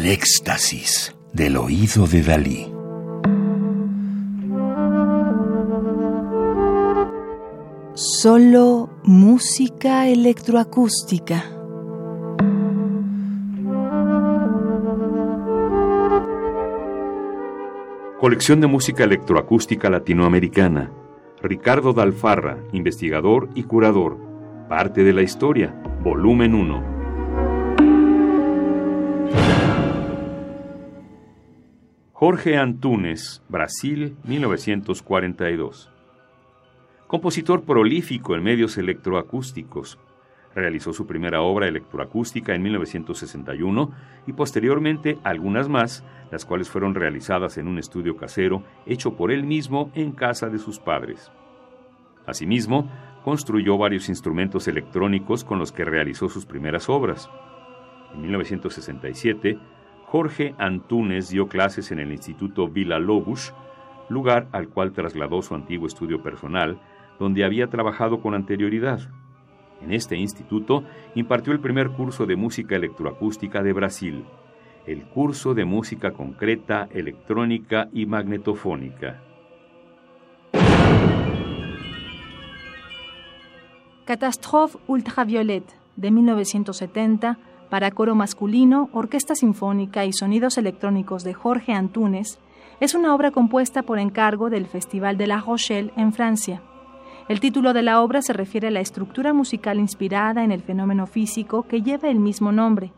El éxtasis del oído de Dalí. Solo música electroacústica. Colección de música electroacústica latinoamericana. Ricardo Dalfarra, investigador y curador. Parte de la historia. Volumen 1. Jorge Antunes, Brasil, 1942. Compositor prolífico en medios electroacústicos. Realizó su primera obra electroacústica en 1961 y posteriormente algunas más, las cuales fueron realizadas en un estudio casero hecho por él mismo en casa de sus padres. Asimismo, construyó varios instrumentos electrónicos con los que realizó sus primeras obras. En 1967 Jorge Antunes dio clases en el Instituto Villa Lobos, lugar al cual trasladó su antiguo estudio personal, donde había trabajado con anterioridad. En este instituto impartió el primer curso de música electroacústica de Brasil, el curso de música concreta, electrónica y magnetofónica. Catastrophe Ultraviolette de 1970 para coro masculino, orquesta sinfónica y sonidos electrónicos de Jorge Antunes, es una obra compuesta por encargo del Festival de La Rochelle en Francia. El título de la obra se refiere a la estructura musical inspirada en el fenómeno físico que lleva el mismo nombre,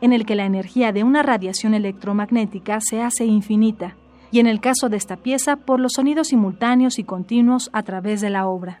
en el que la energía de una radiación electromagnética se hace infinita, y en el caso de esta pieza por los sonidos simultáneos y continuos a través de la obra.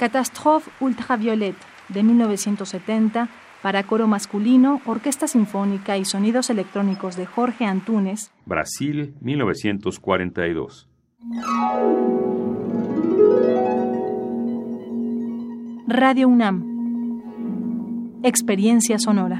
Catastrophe Ultraviolette de 1970 para coro masculino, orquesta sinfónica y sonidos electrónicos de Jorge Antunes. Brasil, 1942. Radio UNAM. Experiencia sonora.